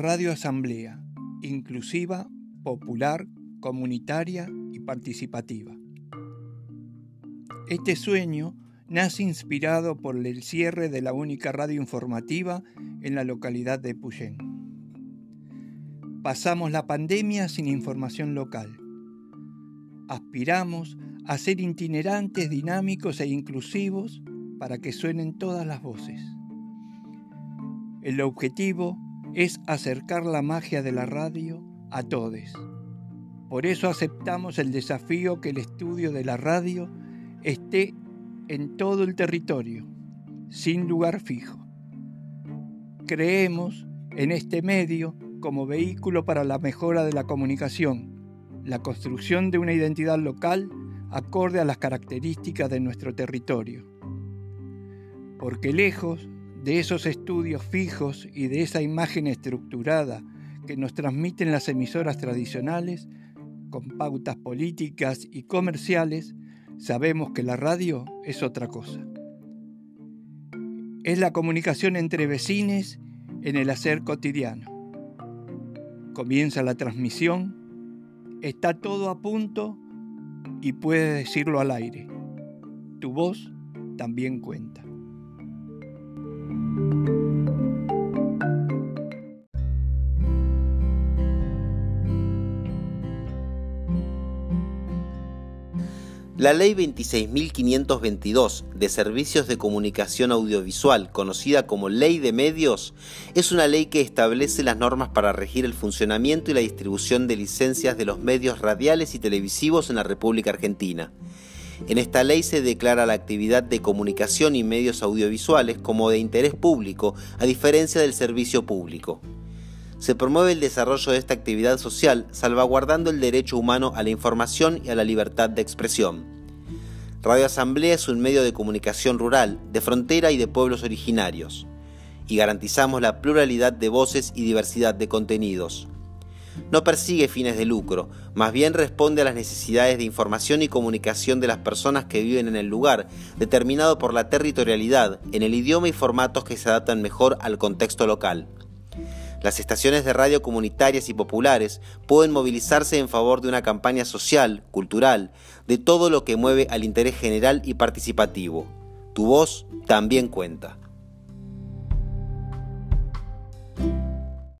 Radio Asamblea, inclusiva, popular, comunitaria y participativa. Este sueño nace inspirado por el cierre de la única radio informativa en la localidad de Puyén. Pasamos la pandemia sin información local. Aspiramos a ser itinerantes, dinámicos e inclusivos para que suenen todas las voces. El objetivo es acercar la magia de la radio a todos. Por eso aceptamos el desafío que el estudio de la radio esté en todo el territorio, sin lugar fijo. Creemos en este medio como vehículo para la mejora de la comunicación, la construcción de una identidad local acorde a las características de nuestro territorio. Porque lejos de esos estudios fijos y de esa imagen estructurada que nos transmiten las emisoras tradicionales, con pautas políticas y comerciales, sabemos que la radio es otra cosa. Es la comunicación entre vecines en el hacer cotidiano. Comienza la transmisión, está todo a punto y puedes decirlo al aire. Tu voz también cuenta. La Ley 26.522 de Servicios de Comunicación Audiovisual, conocida como Ley de Medios, es una ley que establece las normas para regir el funcionamiento y la distribución de licencias de los medios radiales y televisivos en la República Argentina. En esta ley se declara la actividad de comunicación y medios audiovisuales como de interés público, a diferencia del servicio público se promueve el desarrollo de esta actividad social salvaguardando el derecho humano a la información y a la libertad de expresión. Radio Asamblea es un medio de comunicación rural, de frontera y de pueblos originarios, y garantizamos la pluralidad de voces y diversidad de contenidos. No persigue fines de lucro, más bien responde a las necesidades de información y comunicación de las personas que viven en el lugar, determinado por la territorialidad, en el idioma y formatos que se adaptan mejor al contexto local. Las estaciones de radio comunitarias y populares pueden movilizarse en favor de una campaña social, cultural, de todo lo que mueve al interés general y participativo. Tu voz también cuenta.